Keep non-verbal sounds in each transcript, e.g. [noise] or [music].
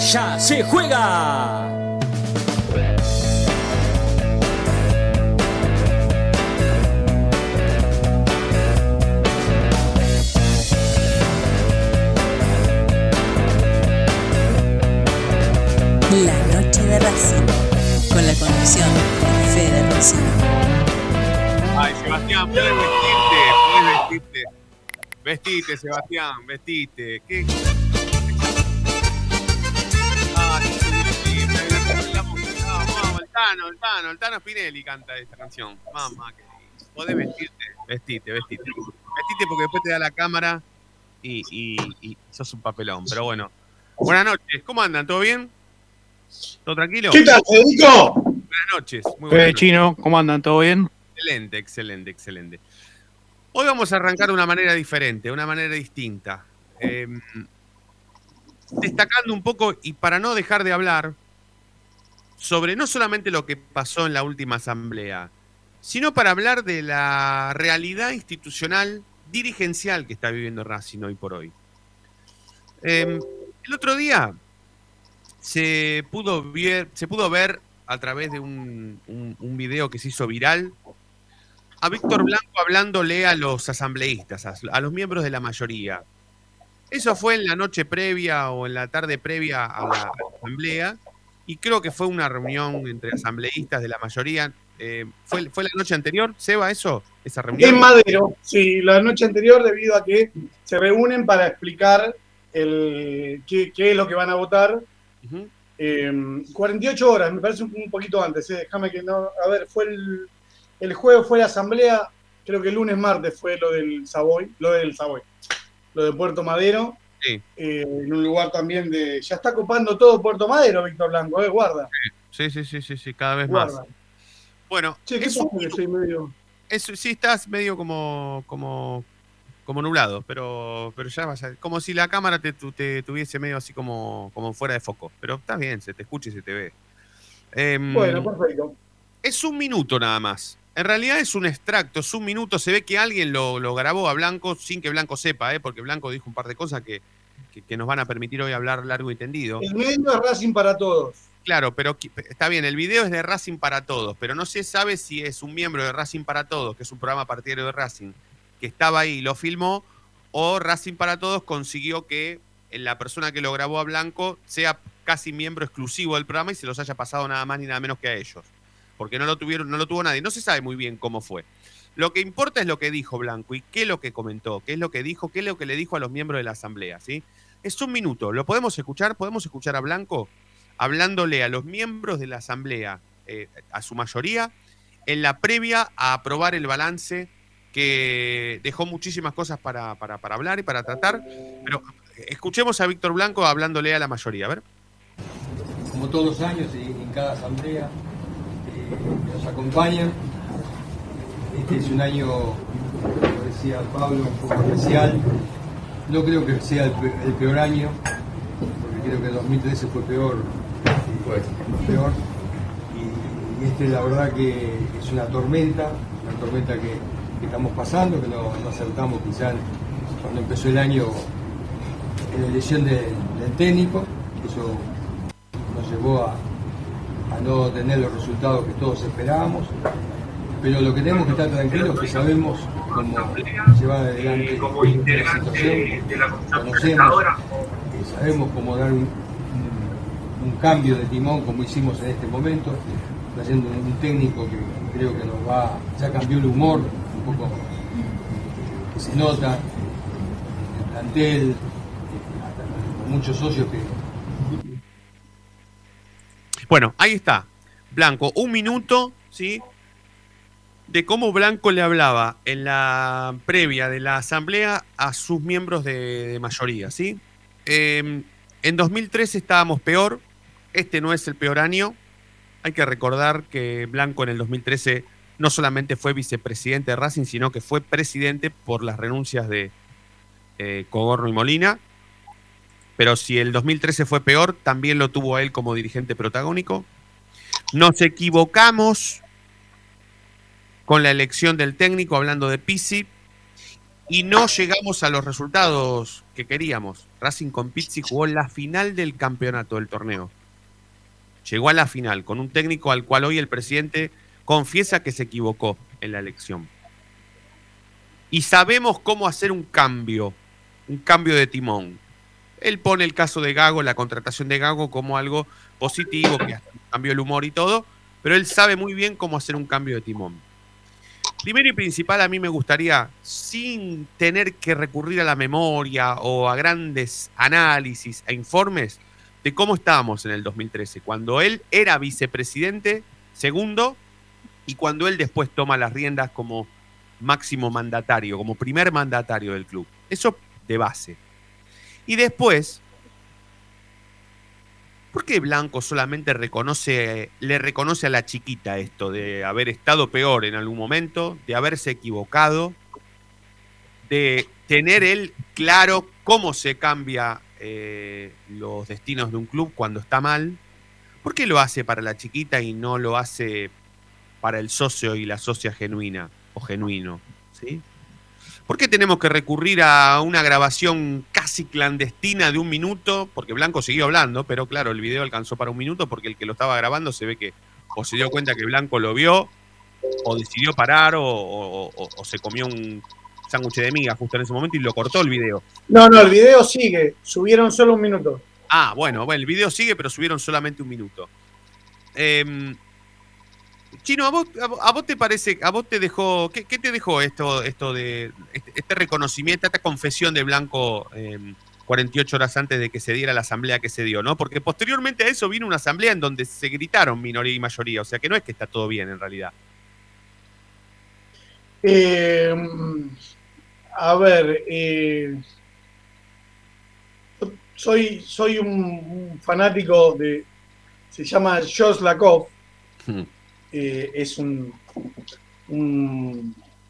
ya se juega. La noche de Racing, con la conducción de Fede Rosino. Ay, Sebastián, puedes vestirte, puedes vestirte. Vestite, Sebastián, vestite. ¿Qué? Tano, el Tano, el Tano Spinelli canta esta canción. Mamá, que podés vestirte, vestite, vestite. Vestite porque después te da la cámara y, y, y sos un papelón. Pero bueno, buenas noches, ¿cómo andan? ¿Todo bien? ¿Todo tranquilo? ¿Qué tal, Federico? Buenas noches. Muy buenas noches. Chino, ¿cómo andan? ¿Todo bien? Excelente, excelente, excelente. Hoy vamos a arrancar de una manera diferente, de una manera distinta. Eh, destacando un poco, y para no dejar de hablar, sobre no solamente lo que pasó en la última asamblea, sino para hablar de la realidad institucional dirigencial que está viviendo Racing hoy por hoy. Eh, el otro día se pudo, ver, se pudo ver a través de un, un- video que se hizo viral a Víctor Blanco hablándole a los asambleístas, a, los miembros de la mayoría. Eso fue en la noche previa o en la tarde previa a la asamblea y creo que fue una reunión entre asambleístas de la mayoría. Eh, ¿fue, ¿Fue la noche anterior, Seba, eso? ¿Esa reunión? En Madero, sí, la noche anterior, debido a que se reúnen para explicar el, qué, qué es lo que van a votar. Ujú. Eh, 48 horas, me parece un, un poquito antes, eh, déjame que no. A ver, fue el, el jueves fue la asamblea, creo que el lunes, martes fue lo del Savoy, lo del Savoy, lo de Puerto Madero. Sí. eh, en un lugar también de. Ya está copando todo Puerto Madero, Víctor Blanco, eh, guarda. Sí, sí, sí, sí, sí, cada vez más. Bueno, ¿qué es un soy medio.? Eso, sí, estás medio como, como, como nublado, pero, pero ya vas a. Como si la cámara te, te tuviese medio así como, como fuera de foco. Pero estás bien, se te escucha y se te ve. Em, Bueno, perfecto. es un minuto nada más. En realidad es un extracto, es un minuto. Se ve que alguien lo, lo grabó a Blanco sin que Blanco sepa, ¿eh? porque Blanco dijo un par de cosas que, que- que nos van a permitir hoy hablar largo y tendido. El medio es Racing para todos. Claro, pero está bien, el video es de Racing para Todos, pero no se sabe si es un miembro de Racing para Todos, que es un programa partidario de Racing, que estaba ahí y lo filmó, o Racing para Todos consiguió que la persona que lo grabó a Blanco sea casi miembro exclusivo del programa y se los haya pasado nada más ni nada menos que a ellos. Porque no lo tuvieron, no lo tuvo nadie. No se sabe muy bien cómo fue. Lo que importa es lo que dijo Blanco y qué es lo que comentó, qué es lo que dijo, qué es lo que le dijo a los miembros de la asamblea, ¿sí? Es un minuto. ¿Lo podemos escuchar? ¿Podemos escuchar a Blanco? hablándole a los miembros de la Asamblea, eh, a su mayoría, en la previa a aprobar el balance que dejó muchísimas cosas para, para- para hablar y para tratar. Pero escuchemos a Víctor Blanco hablándole a la mayoría. A ver. como todos los años y en cada asamblea que nos acompañan. Este es un año, como decía Pablo, un poco especial. No creo que sea el, pe- el peor año, porque creo que el 2013 fue peor. peor. Y, y este la verdad que es una tormenta, una tormenta que, que estamos pasando, que no, no acertamos quizás cuando empezó el año en la elección de- del técnico. Eso nos llevó a, a no tener los resultados que todos esperábamos. Pero lo que tenemos que estar tranquilos es que sabemos cómo llevar adelante la situación, conocemos, sabemos cómo dar un, cambio de timón como hicimos en este momento, trayendo un, técnico que creo que nos va, ya cambió el humor, un poco que se nota, el plantel, muchos socios que, Bueno, ahí está. Blanco, un minuto, ¿sí? De cómo Blanco le hablaba en la previa de la asamblea a sus miembros de, mayoría, ¿sí? Eh, en 2013 estábamos peor, este no es el peor año. Hay que recordar que Blanco en el 2013 no solamente fue vicepresidente de Racing, sino que fue presidente por las renuncias de eh, Cogorno y Molina. Pero si el 2013 fue peor, también lo tuvo él como dirigente protagónico. Nos equivocamos con la elección del técnico, hablando de Pizzi, y no llegamos a los resultados que queríamos. Racing con Pizzi jugó la final del campeonato del torneo. Llegó a la final con un técnico al cual hoy el presidente confiesa que se equivocó en la elección. Y sabemos cómo hacer un cambio, un cambio de timón. Él pone el caso de Gago, la contratación de Gago, como algo positivo, que cambió el humor y todo, pero él sabe muy bien cómo hacer un cambio de timón. Primero y principal, a mí me gustaría, sin tener que recurrir a la memoria o a grandes análisis e informes, de cómo estábamos en el 2013, cuando él era vicepresidente segundo y cuando él después toma las riendas como máximo mandatario, como primer mandatario del club. Eso de base. Y después, ¿Por qué Blanco solamente reconoce, le reconoce a la chiquita esto de haber estado peor en algún momento, de haberse equivocado, de tener él claro cómo se cambia eh, los destinos de un club cuando está mal? ¿Por qué lo hace para la chiquita y no lo hace para el socio y la socia genuina o genuino? ¿sí? ¿Por qué tenemos que recurrir a una grabación casi clandestina de un minuto? Porque Blanco siguió hablando, pero claro, el video alcanzó para un minuto porque el que lo estaba grabando se ve que o se dio cuenta que Blanco lo vio, o decidió parar, o, se comió un sándwich de miga justo en ese momento y lo cortó el video. No, no, el video sigue, subieron solo un minuto. Ah, bueno, bueno el video sigue, pero subieron solamente un minuto. Eh, Chino, ¿a vos, a vos, te parece, a vos te dejó, qué, te dejó esto, esto de este, este, reconocimiento, esta confesión de Blanco 48 em, horas antes de que se diera la asamblea que se dio, ¿no? Porque posteriormente a eso vino una asamblea en donde se gritaron minoría y mayoría, o sea que no es que está todo bien en realidad. Em, a ver, eh, soy, soy un, fanático de, se llama Jos Lakov. Hmm. Eh, es un,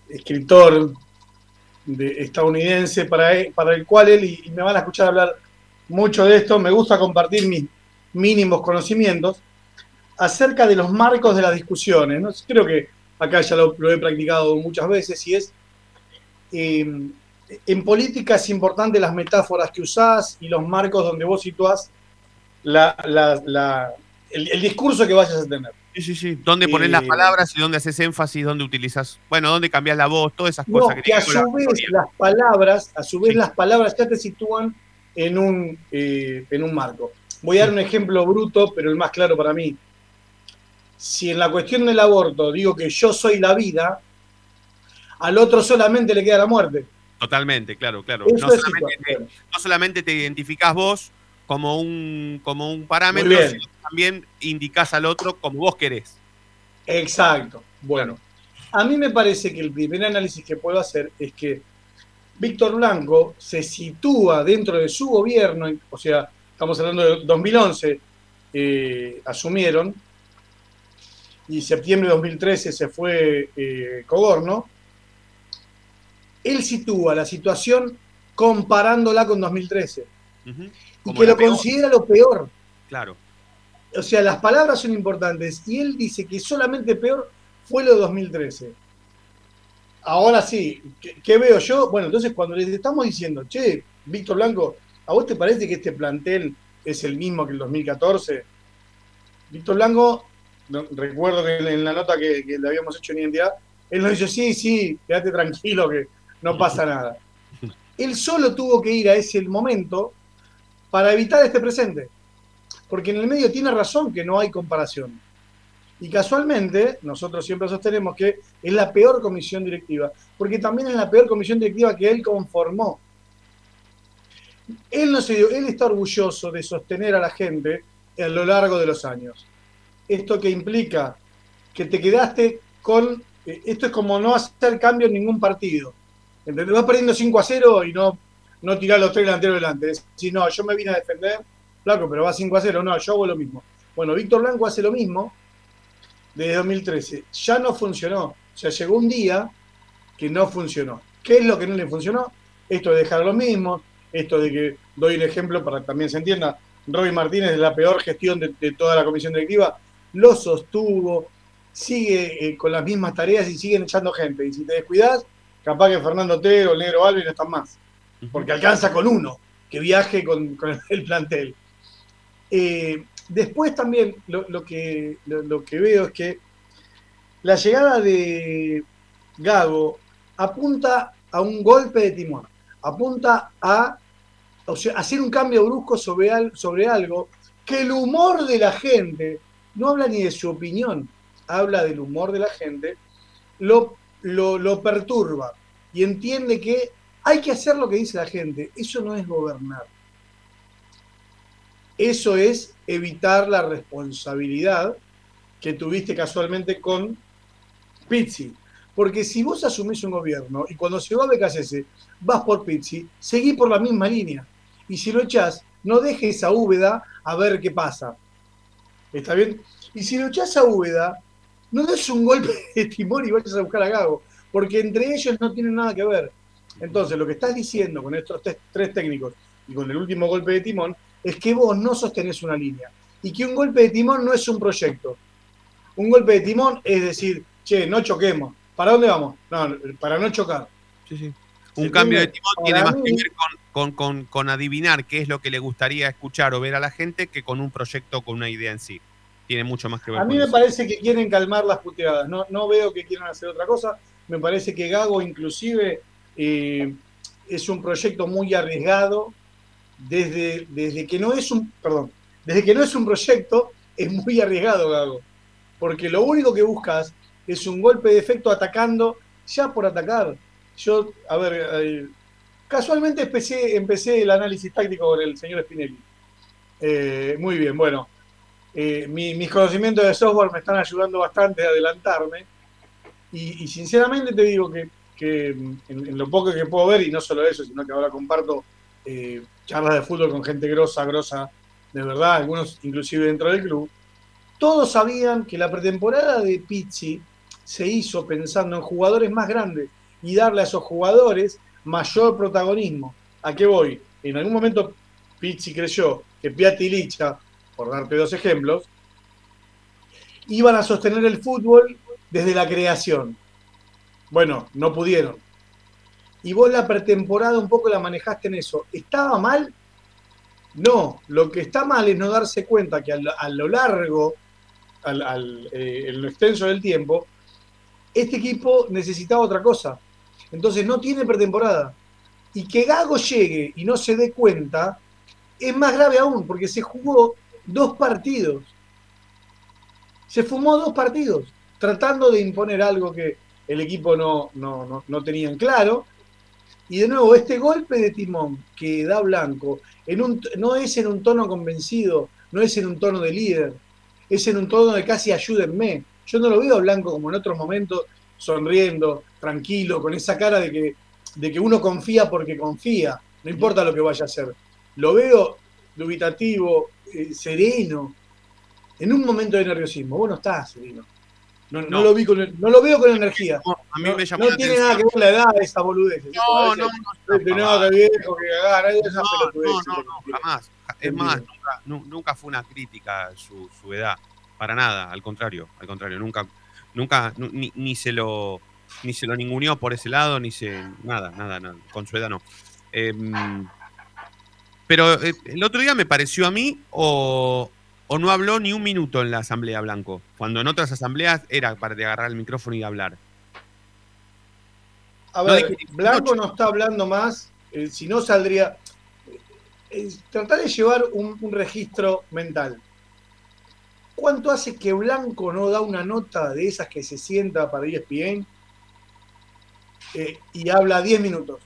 escritor estadounidense para, para el cual él, y, me van a escuchar hablar mucho de esto, me gusta compartir mis mínimos conocimientos acerca de los marcos de las discusiones. Creo que acá ya lo, he practicado muchas veces y es, eh, en política es importante las metáforas que usás y los marcos donde vos situás el discurso que vayas a tener. Sí, sí, sí. ¿Dónde pones las palabras y dónde haces énfasis, dónde utilizas, bueno, dónde cambias la voz, todas esas cosas que, a su vez las palabras, a su vez las palabras ya te sitúan en un, eh, en un marco. Voy a dar un ejemplo bruto, pero el más claro para mí. Si en la cuestión del aborto digo que yo soy la vida, al otro solamente le queda la muerte. Totalmente, claro, claro. No solamente, te, no solamente, te, identificás vos como un, como un parámetro, sino también indicás al otro como vos querés. Exacto. Bueno, a mí me parece que el primer análisis que puedo hacer es que Víctor Blanco se sitúa dentro de su gobierno, o sea, estamos hablando de 2011, eh, asumieron, y septiembre de 2013 se fue eh, Cogorno, él sitúa la situación comparándola con 2013. Y que lo considera lo peor. Claro o sea, las palabras son importantes y él dice que solamente peor fue lo de 2013. Ahora sí, ¿qué, veo yo? Bueno, entonces cuando les estamos diciendo, che, Víctor Blanco, ¿a vos te parece que este plantel es el mismo que el 2014? Víctor Blanco, recuerdo que en la nota que, le habíamos hecho en identidad, él nos dice, sí, sí, quédate tranquilo que no pasa nada. [laughs] Él solo tuvo que ir a ese momento para evitar este presente porque en el medio tiene razón que no hay comparación. Y casualmente, nosotros siempre sostenemos que es la peor comisión directiva, porque también es la peor comisión directiva que él conformó. Él, no se dio, él está orgulloso de sostener a la gente a lo largo de los años. Esto que implica que te quedaste con... Eh, esto es como no hacer cambio en ningún partido. ¿Entendés? Vas perdiendo 5 a 0 y no, no tirar los tres delanteros delante. Si no, yo me vine a defender Flaco, pero va 5 a 0. No, yo hago lo mismo. Bueno, Víctor Blanco hace lo mismo desde 2013. Ya no funcionó. O sea, llegó un día que no funcionó. ¿Qué es lo que no le funcionó? Esto de dejar lo mismo, esto de que, doy un ejemplo para que también se entienda, Roy Martínez de la peor gestión de, de toda la comisión directiva, lo sostuvo, sigue eh, con las mismas tareas y siguen echando gente. Y si te descuidas, capaz que Fernando Otero, el Negro Alves no están más. Porque alcanza con uno que viaje con, con el plantel. Eh, después también lo, que, lo, que veo es que la llegada de Gago apunta a un golpe de timón, apunta a hacer un cambio brusco sobre, sobre algo que el humor de la gente, no habla ni de su opinión, habla del humor de la gente, lo, lo, lo perturba y entiende que hay que hacer lo que dice la gente. Eso no es gobernar. Eso es evitar la responsabilidad que tuviste casualmente con Pizzi. Porque si vos asumís un gobierno y cuando se va a BKCS vas por Pizzi, seguí por la misma línea. Y si lo echás, no dejes a Úbeda a ver qué pasa. ¿Está bien? Y si lo echás a Úbeda, no des un golpe de timón y vayas a buscar a Gago, porque entre ellos no tienen nada que ver. Entonces, lo que estás diciendo con estos tres técnicos y con el último golpe de timón es que vos no sostenés una línea y que un golpe de timón no es un proyecto. Un golpe de timón es decir, che, no choquemos. ¿Para dónde vamos? No, para no chocar. Sí, sí. Se Un cambio de timón tiene más que ver con, con- con- con adivinar qué es lo que le gustaría escuchar o ver a la gente que con un proyecto, con una idea en sí. Tiene mucho más que ver A mí con me eso. parece que quieren calmar las puteadas. No, no veo que quieran hacer otra cosa. Me parece que Gago, inclusive, eh, es un proyecto muy arriesgado. Desde, desde que no es un. Perdón. Desde que no es un proyecto, es muy arriesgado, Gago. Porque lo único que buscas es un golpe de efecto atacando, ya por atacar. Yo, a ver, eh, casualmente empecé, empecé el análisis táctico con el señor Spinelli. Eh, muy bien, bueno. Eh, mi- mis conocimientos de software me están ayudando bastante a adelantarme. Y, y sinceramente te digo que, que en, en lo poco que puedo ver, y no solo eso, sino que ahora comparto eh, charlas de fútbol con gente grosa, grosa, de verdad, algunos inclusive dentro del club, todos sabían que la pretemporada de Pizzi se hizo pensando en jugadores más grandes y darle a esos jugadores mayor protagonismo. ¿A qué voy? En algún momento Pizzi creyó que Piatti y Licha, por darte dos ejemplos, iban a sostener el fútbol desde la creación. Bueno, no pudieron. Y vos la pretemporada un poco la manejaste en eso. ¿Estaba mal? No, lo que está mal es no darse cuenta que a lo, largo, al, al, eh, en lo extenso del tiempo, este equipo necesitaba otra cosa. Entonces no tiene pretemporada. Y que Gago llegue y no se dé cuenta es más grave aún, porque se jugó dos partidos. Se fumó dos partidos, tratando de imponer algo que el equipo no, no, no, no tenía en claro. Y de nuevo, este golpe de timón que da Blanco en un, no es en un tono convencido, no es en un tono de líder, es en un tono de casi ayúdenme. Yo no lo veo a Blanco como en otros momentos, sonriendo, tranquilo, con esa cara de que, de que uno confía porque confía, no importa lo que vaya a hacer. Lo veo dubitativo, eh, sereno, en un momento de nerviosismo. Vos no estás sereno. No, no No. lo, vi con, no lo veo con energía. No, a mí No, me llamó no la tiene atención. nada que ver la edad de esa boludez. No, no, no, nada que que esa No, pelotudez, no, no, no, jamás. Es más, nunca, nu- nunca fue una crítica su, su edad. Para nada, al contrario, al contrario, nunca, nunca, nu- ni, ni se lo ni se lo ninguneó por ese lado, ni se. nada, nada, nada. Con su edad no. Em, pero eh, el otro día me pareció a mí, o, o no habló ni un minuto en la Asamblea Blanco, cuando en otras asambleas era para de agarrar el micrófono y hablar. A ver, Blanco no está hablando más, eh, si no saldría. eh, tratar de llevar un, un registro mental. ¿Cuánto hace que Blanco no da una nota de esas que se sienta para ESPN eh, y habla 10 minutos?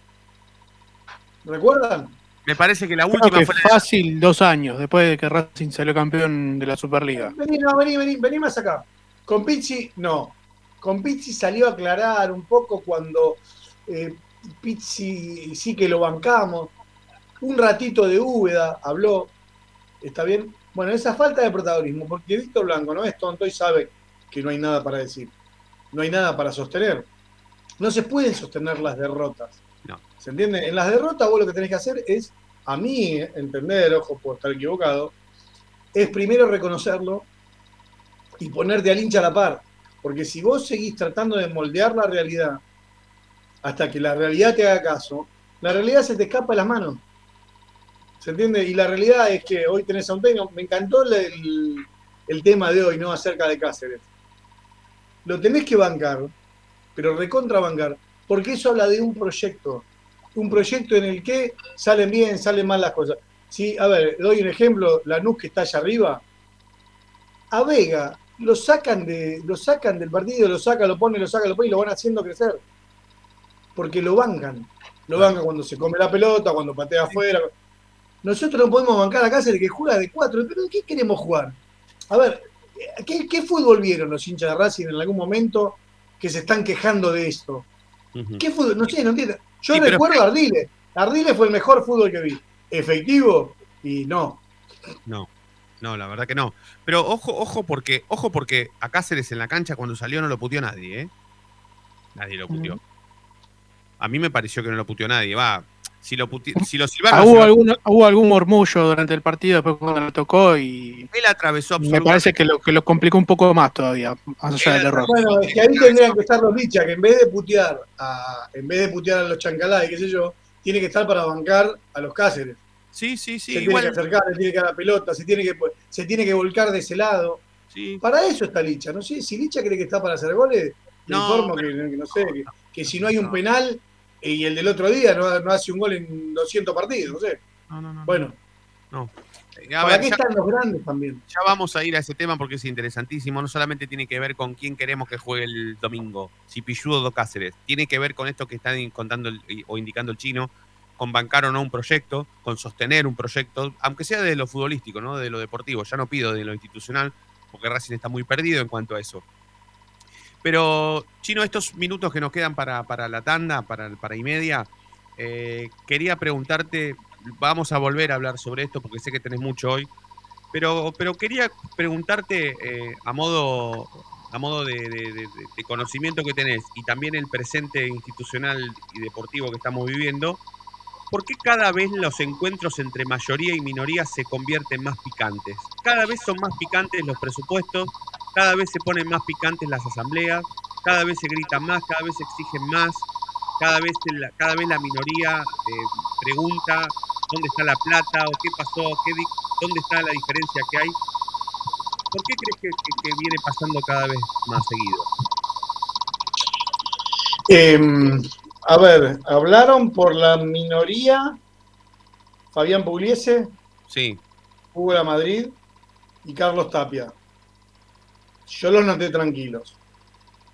¿Recuerdan? Me parece que la Creo última que fue la fácil dos años después de que Racing salió campeón de la Superliga. Vení, no, vení, vení, vení más acá. Con Pizzi, no. Con Pizzi salió a aclarar un poco cuando eh, Pizzi sí que lo bancamos. Un ratito de Úbeda habló. ¿Está bien? Bueno, esa falta de protagonismo, porque Víctor Blanco no es tonto y sabe que no hay nada para decir, no hay nada para sostener. No se pueden sostener las derrotas. ¿Se entiende? En las derrotas vos lo que tenés que hacer es, a mí entender, ojo, puedo estar equivocado, es primero reconocerlo y ponerte al hincha a la par. Porque si vos seguís tratando de moldear la realidad hasta que la realidad te haga caso, la realidad se te escapa de las manos. ¿Se entiende? Y la realidad es que hoy tenés a un técnico. Me encantó el, el tema de hoy, ¿no? Acerca de Cáceres. Lo tenés que bancar, pero recontra bancar, porque eso habla de un proyecto. Un proyecto en el que salen bien, salen mal las cosas. Sí, a ver, doy un ejemplo, la NUS que está allá arriba, a Vega lo sacan, de, lo sacan del partido, lo sacan, lo ponen, lo sacan, lo ponen y lo van haciendo crecer. Porque lo bancan. Lo bancan cuando se come la pelota, cuando patea afuera. Nosotros no podemos bancar a Cáceres que juega de cuatro. ¿Pero qué queremos jugar? A ver, ¿qué, ¿qué, fútbol vieron los hinchas de Racing en algún momento que se están quejando de esto? ¿Qué fútbol? No sé, no entiendo. Yo Sí, pero- recuerdo a Ardile. Ardile fue el mejor fútbol que vi. Efectivo y no. No, no, la verdad que no. Pero ojo, ojo porque, ojo porque a Cáceres en la cancha cuando salió no lo puteó nadie, ¿eh? Nadie lo puteó. A mí me pareció que no lo puteó nadie. Va, si lo si lo Ah, silbaron, hubo, si lo- algún, hubo algún murmullo durante el partido después cuando lo tocó y él atravesó me parece que lo, que lo complicó un poco más todavía, más allá del error. Bueno, es que ahí tendrían que estar los bichas, que en vez de putear a, en vez de putear a los chancalá y qué sé yo, tiene que estar para bancar a los Cáceres. Sí, sí, sí, se igual. tiene que acercar, le tiene que dar la pelota, se tiene que, se tiene que volcar de ese lado. Sí. Para eso está Licha. No sé, si Licha cree que está para hacer goles, le No, informo que, que no sé, que, que si no hay un penal y el del otro día no, no hace un gol en 200 partidos, no sé. No, no, no. Bueno, Eh, a ¿para ver, qué ya, están los grandes también? ya vamos a ir a ese tema porque es interesantísimo. No solamente tiene que ver con quién queremos que juegue el domingo, si Pilludo o Cáceres. Tiene que ver con esto que está contando el- o indicando el chino, con bancar o no un proyecto, con sostener un proyecto, aunque sea de lo futbolístico, ¿no? De lo deportivo. Ya no pido de lo institucional, porque Racing está muy perdido en cuanto a eso. Pero, Chino, estos minutos que nos quedan para, para la tanda, para, para y media, eh, quería preguntarte, vamos a volver a hablar sobre esto porque sé que tenés mucho hoy, pero, pero quería preguntarte eh, a modo, a modo de, de- conocimiento que tenés y también el presente institucional y deportivo que estamos viviendo, ¿por qué cada vez los encuentros entre mayoría y minoría se convierten más picantes? Cada vez son más picantes los presupuestos, cada vez se ponen más picantes las asambleas, cada vez se grita más, cada vez se exigen más, cada vez la, cada vez la minoría eh, pregunta dónde está la plata o qué pasó, qué dónde está la diferencia que hay. ¿Por qué crees que, que- que viene pasando cada vez más seguido? Eh, a ver, hablaron por la minoría Fabián Pugliese, Sí, Hugo la Madrid y Carlos Tapia. Yo los noté tranquilos.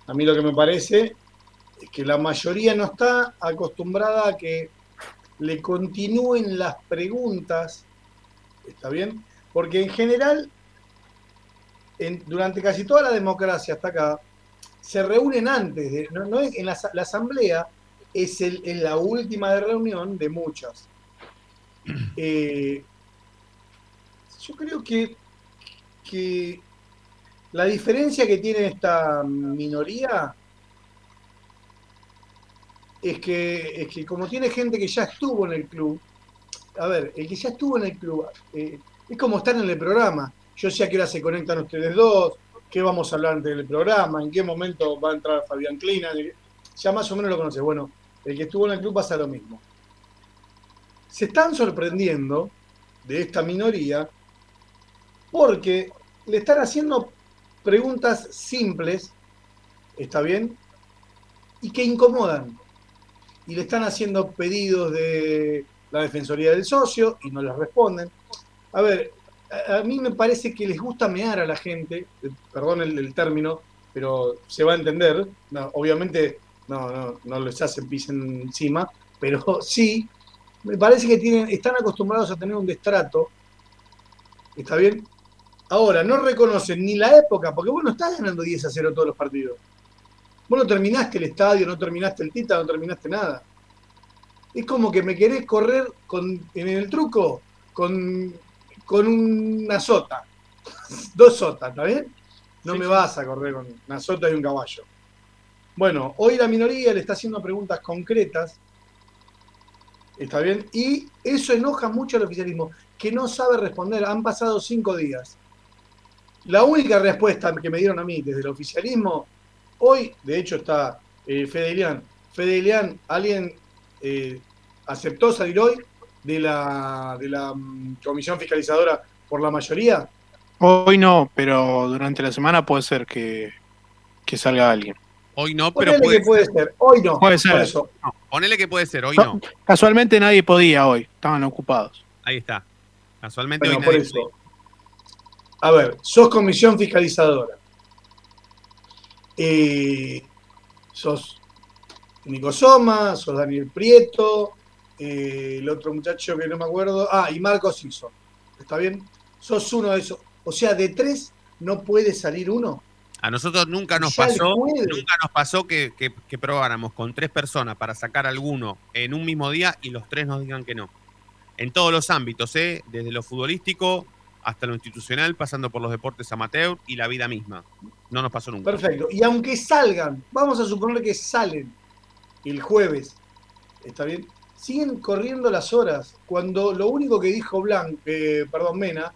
A mí lo que me parece es que la mayoría no está acostumbrada a que le continúen las preguntas. ¿Está bien? Porque en general, en- durante casi toda la democracia hasta acá, se reúnen antes. De, no, no es- en la asamblea es, el, es la última de reunión de muchas. [clears throat] Eh, yo creo que, que la diferencia que tiene esta minoría es que, es que como tiene gente que ya estuvo en el club, a ver, el que ya estuvo en el club, eh, es como estar en el programa. Yo sé a qué hora se conectan ustedes dos, qué vamos a hablar antes del programa, en qué momento va a entrar Fabián Clina, ya más o menos lo conoce. Bueno, el que estuvo en el club pasa lo mismo. Se están sorprendiendo de esta minoría porque le están haciendo preguntas simples, ¿está bien? Y que incomodan. Y le están haciendo pedidos de la Defensoría del Socio y no les responden. A ver, a, mí me parece que les gusta mear a la gente, eh, perdón el, término, pero se va a entender. Obviamente no, no, no les hacen pis encima, pero [laughs] sí, me parece que tienen, están acostumbrados a tener un destrato. ¿Está bien? Ahora, no reconocen ni la época, porque vos no estás ganando 10 a 0 todos los partidos. Vos no terminaste el estadio, no terminaste el Tita, no terminaste nada. Es como que me querés correr con, en el truco con, con una sota. [laughs] Dos sotas, ¿está bien? No Sí, me sí. vas a correr con una sota y un caballo. Bueno, hoy la minoría le está haciendo preguntas concretas. ¿Está bien? Y eso enoja mucho al oficialismo, que no sabe responder. Han pasado cinco días. La única respuesta que me dieron a mí desde el oficialismo, hoy, de hecho, está eh, Fede Ilián. Fede Ilián, alguien eh, aceptó salir hoy de la, de la mm, comisión fiscalizadora por la mayoría. Hoy no, pero durante la semana puede ser que, que salga alguien. Hoy no, pero Ponele puede, que puede ser. Hoy no. Puede ser. Por eso. no. Ponele que puede ser, hoy No, no. Casualmente nadie podía hoy, estaban ocupados. Ahí está. Casualmente Bueno, hoy por nadie eso. A ver, sos comisión fiscalizadora. Eh, sos Nico Soma, sos Daniel Prieto, eh, el otro muchacho que no me acuerdo. Ah, y Marcos Iso. ¿Está bien? Sos uno de esos. O sea, de tres no puede salir uno. A nosotros nunca nos Ya pasó, nunca nos pasó que, que, que probáramos con tres personas para sacar alguno en un mismo día y los tres nos digan que no. En todos los ámbitos, ¿eh? desde lo futbolístico hasta lo institucional, pasando por los deportes amateur y la vida misma. No nos pasó nunca. Perfecto. Y aunque salgan, vamos a suponer que salen el jueves, ¿está bien? Siguen corriendo las horas cuando lo único que dijo Blanc, eh, perdón, Mena,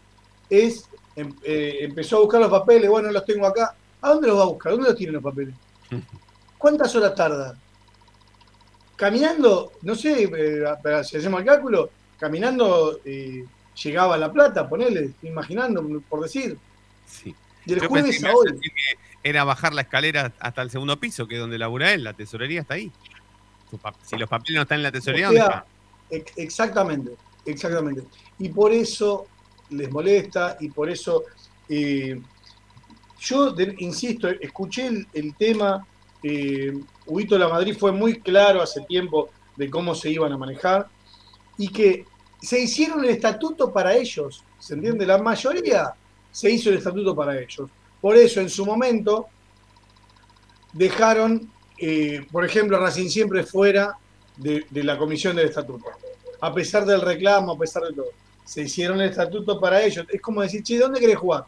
es em- eh, empezó a buscar los papeles, bueno, los tengo acá. ¿A dónde los va a buscar? ¿Dónde los tienen los papeles? [laughs] ¿Cuántas horas tarda? Caminando, no sé, eh, si hacemos el cálculo, caminando eh, llegaba a La Plata, ponele, estoy imaginando, por decir. Sí. Y el Yo jueves pensé a hoy. que era bajar la escalera hasta el segundo piso, que es donde labura él, la tesorería está ahí. Si los papeles no están en la tesorería, O ¿dónde sea? Ex- Exactamente, exactamente. Y por eso les molesta y por eso eh, yo de- insisto, escuché el, el tema, eh, Huito La Madrid fue muy claro hace tiempo de cómo se iban a manejar y que se hicieron el estatuto para ellos, ¿se entiende? La mayoría se hizo el estatuto para ellos. Por eso en su momento dejaron, eh, por ejemplo, Racing siempre fuera de, de la comisión del estatuto. A pesar del reclamo, a pesar de todo. Se hicieron el estatuto para ellos. Es como decir, che, ¿dónde querés jugar?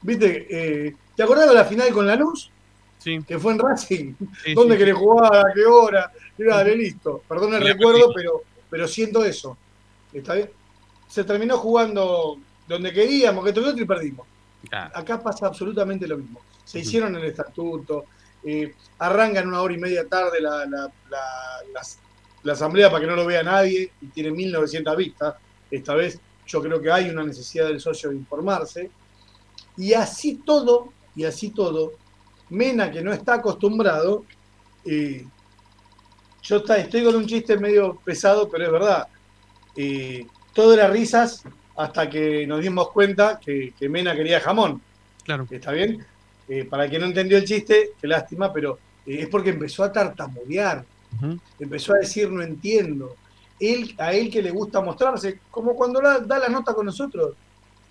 ¿Viste? Eh, ¿Te acordás de la final con la luz? Sí, Que fue en Racing. sí, [laughs] ¿Dónde sí. querés jugar? ¿A qué hora? Y Dale, listo. Perdón el recuerdo, pero, pero siento eso. ¿Está bien? Se terminó jugando donde queríamos, que tocó y perdimos. Ah, Acá pasa absolutamente lo mismo. Se hicieron el estatuto, eh, arrancan una hora y media tarde la, la- la asamblea para que no lo vea nadie y tiene 1900 vistas. Esta vez yo creo que hay una necesidad del socio de informarse. Y así todo, y así todo, Mena que no está acostumbrado, eh, yo está, estoy con un chiste medio pesado, pero es verdad. Eh, todo era risas hasta que nos dimos cuenta que, que Mena quería jamón. claro. ¿Está bien? Eh, para el que no entendió el chiste, qué lástima, pero eh, es porque empezó a tartamudear, Ujú. empezó a decir no entiendo. Él, a él que le gusta mostrarse, como cuando la- da la nota con nosotros.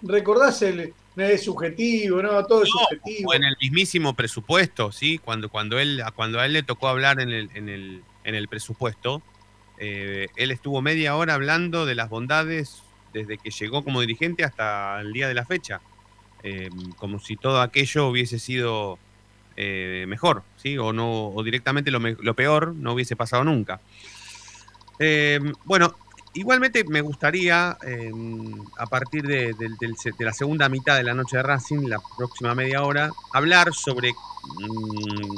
Recordás el no es subjetivo, no, todo es No, subjetivo. O en el mismísimo presupuesto, ¿sí? Cuando, cuando, él, cuando a él le tocó hablar en el, en el, en el presupuesto, eh, él estuvo media hora hablando de las bondades desde que llegó como dirigente hasta el día de la fecha. Eh, como si todo aquello hubiese sido eh, mejor, ¿sí? O, no, o directamente lo, peor no hubiese pasado nunca. Bueno, igualmente me gustaría, a partir de la segunda mitad de la noche de Racing, la próxima media hora, hablar sobre mm,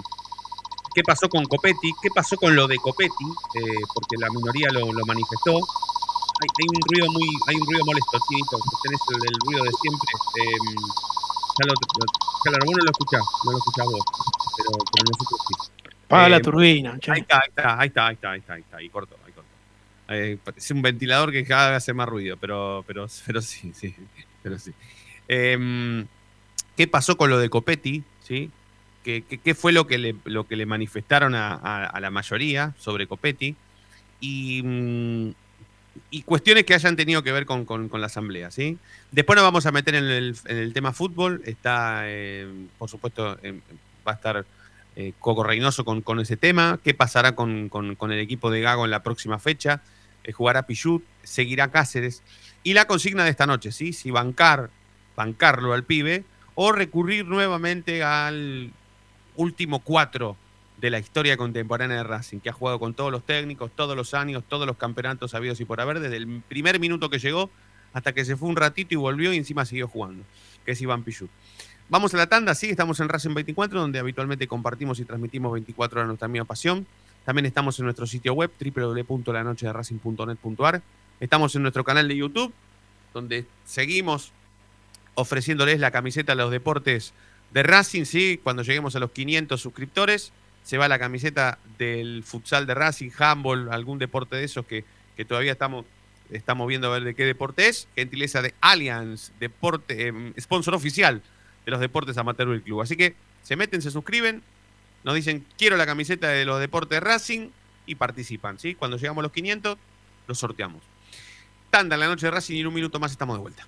qué pasó con Copetti, qué pasó con lo de Copetti, eh, porque la minoría lo, lo manifestó. Hay, hay un ruido muy, hay un ruido molesto, Chinito, vos tenés el, el ruido de siempre. eh, ya lo, ya lo- vos no lo escuchás, no lo escuchás vos, pero, pero nosotros sí. Paga Eh, la turbina, che. Ahí está, ahí está, ahí está, ahí está, ahí está, ahí está, ahí cortó, ahí cortó. Eh, es un ventilador que cada vez hace más ruido, pero, pero, pero sí, sí, pero sí. Em, ¿Qué pasó con lo de Copetti? ¿Sí? ¿Qué, fue lo que le, lo que le manifestaron a, la mayoría sobre Copetti? Y, mm, y cuestiones que hayan tenido que ver con, con- con la asamblea, ¿sí? Después nos vamos a meter en el, en el tema fútbol. Está, eh, por supuesto, va a estar eh, Coco Reynoso con, con ese tema. ¿Qué pasará con el equipo de Gago en la próxima fecha? eh, jugará Pichut, seguirá Cáceres. Y la consigna de esta noche, ¿sí? Si bancar, bancarlo al pibe o recurrir nuevamente al último cuatro de la historia contemporánea de Racing, que ha jugado con todos los técnicos, todos los años, todos los campeonatos habidos y por haber, desde el primer minuto que llegó hasta que se fue un ratito y volvió y encima siguió jugando, que es Iván Pichut. Vamos a la tanda, sí, estamos en Racing 24, donde habitualmente compartimos y transmitimos 24 horas nuestra misma pasión. También estamos en nuestro sitio web, www.lanochederacing.net.ar. Estamos en nuestro canal de YouTube, donde seguimos ofreciéndoles la camiseta a los deportes de Racing, sí, cuando lleguemos a los 500 suscriptores, se va la camiseta del futsal de Racing, handball, algún deporte de esos que, que todavía estamos, viendo a ver de qué deporte es. Gentileza de Allianz, deporte, eh, sponsor oficial de los deportes amateur del club. Así que se meten, se suscriben, nos dicen quiero la camiseta de los deportes de Racing y participan. ¿sí? Cuando llegamos a los 500, los sorteamos. Tanda en la noche de Racing y en un minuto más estamos de vuelta.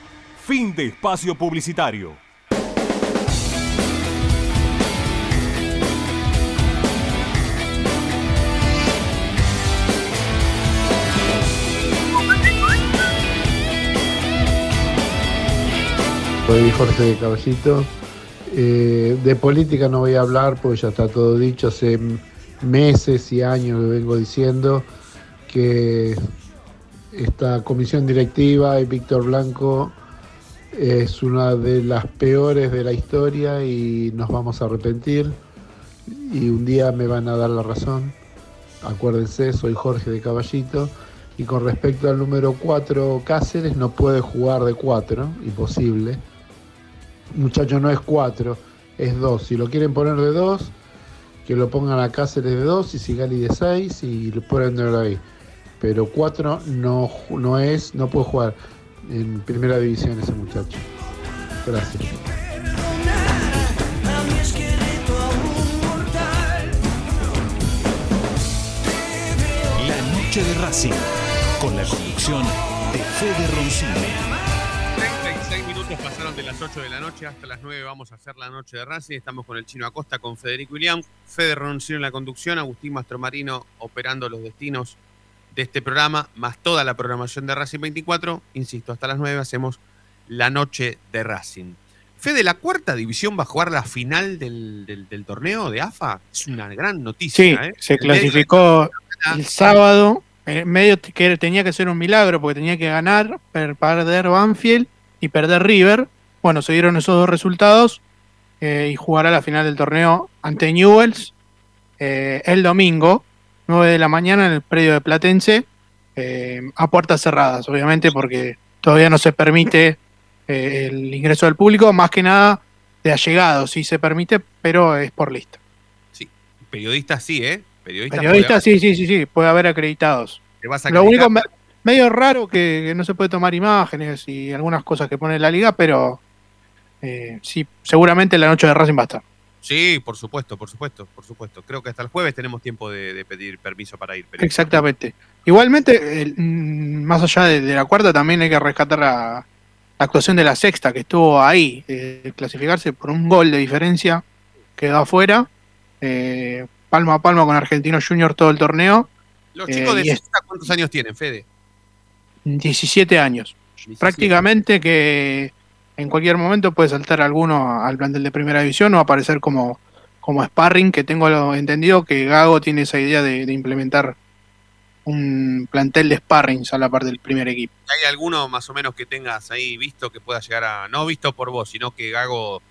Fin de espacio publicitario. soy Jorge de Caballito. Eh, de política no voy a hablar porque ya está todo dicho. Hace meses y años vengo diciendo que esta comisión directiva y Víctor Blanco es una de las peores de la historia y nos vamos a arrepentir y un día me van a dar la razón. Acuérdense, soy Jorge de Caballito. Y con respecto al número 4, Cáceres no puede jugar de 4, imposible. Muchacho, no es 4, es 2. Si lo quieren poner de 2, que lo pongan a Cáceres de 2 y Sigali de 6 y lo pueden poner ahí. Pero 4 no, no es, no puede jugar en primera división ese muchacho. Gracias. La noche de Racing, con la conducción de Fede Roncino. 36 minutos pasaron de las 8 de la noche hasta las 9 vamos a hacer la noche de Racing. Estamos con el Chino Acosta, con Federico William, Fede Roncino en la conducción, Agustín Mastromarino operando los destinos de este programa, más toda la programación de Racing 24. Insisto, hasta las 9 hacemos la noche de Racing. Fede, ¿la cuarta división va a jugar la final del, del- del torneo de AFA? Es una gran noticia. Sí, ¿eh? se El medio- clasificó el sábado. eh, medio que tenía que ser un milagro porque tenía que ganar, per- perder Banfield y perder River. Bueno, se dieron esos dos resultados eh, y jugará la final del torneo ante Newells eh, el domingo, 9 de la mañana, en el predio de Platense, eh, a puertas cerradas, obviamente, porque todavía no se permite eh, el ingreso del público, más que nada de allegados, sí se permite, pero es por lista. Periodistas sí, ¿eh? Periodistas. Periodistas, sí, sí, sí, sí, puede haber acreditados. Te vas a Lo único me- medio raro que, que no se puede tomar imágenes y algunas cosas que pone la liga, pero eh, sí, seguramente la noche de Racing va a estar. Sí, por supuesto, por supuesto, por supuesto. Creo que hasta el jueves tenemos tiempo de, de pedir permiso para ir. pero- Exactamente. Igualmente, el- mm, más allá de, de la cuarta, también hay que rescatar la, la actuación de la sexta, que estuvo ahí, eh, clasificarse por un gol de diferencia, quedó afuera, eh, palma a palma con Argentino Junior todo el torneo, Los Eh, chicos de y es- Sexta, ¿cuántos años tienen, Fede? 17 años. 17. prácticamente que en cualquier momento puede saltar alguno al plantel de primera división o aparecer como, como sparring, que tengo entendido que Gago tiene esa idea de, implementar un plantel de sparrings a la par del primer equipo. ¿Hay alguno más o menos que tengas ahí visto que pueda llegar a. No visto por vos, sino que Gago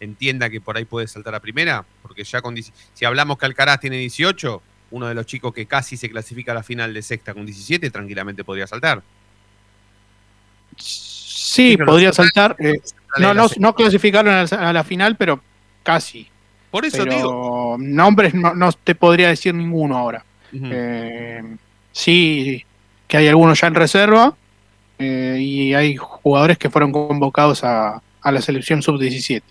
entienda que por ahí puede saltar a primera? Porque ya con. 10 Si hablamos que Alcaraz tiene 18, uno de los chicos que casi se clasifica a la final de sexta con 17, tranquilamente podría saltar. Sí, podría saltar. eh, no, no, no clasificaron a la, a la final, pero casi. Por eso pero digo. nombres no, no te podría decir ninguno ahora. Eh, sí, que hay algunos ya en reserva eh, y hay jugadores que fueron convocados a, a la selección sub-17.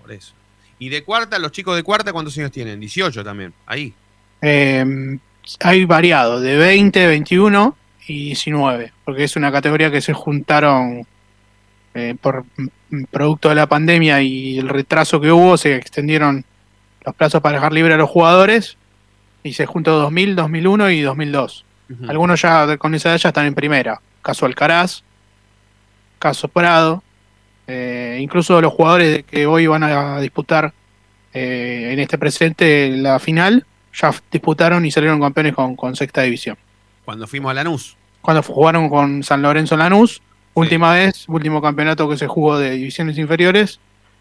Por eso. Y de cuarta, los chicos de cuarta, ¿cuántos años tienen? 18 también. Ahí. Eh, hay variado, de 20, 21 y 19, porque es una categoría que se juntaron eh, por mm, producto de la pandemia y el retraso que hubo, se extendieron los plazos para dejar libre a los jugadores y se juntó 2000, 2001 y 2002. Ujú. Algunos ya con esa edad ya están en primera. Caso Alcaraz, caso Prado, eh, incluso los jugadores que hoy van a disputar eh, en este presente la final, ya disputaron y salieron campeones con, con sexta división. Cuando fuimos a Lanús. Cuando jugaron con San Lorenzo Lanús, última vez, último campeonato que se jugó de divisiones inferiores,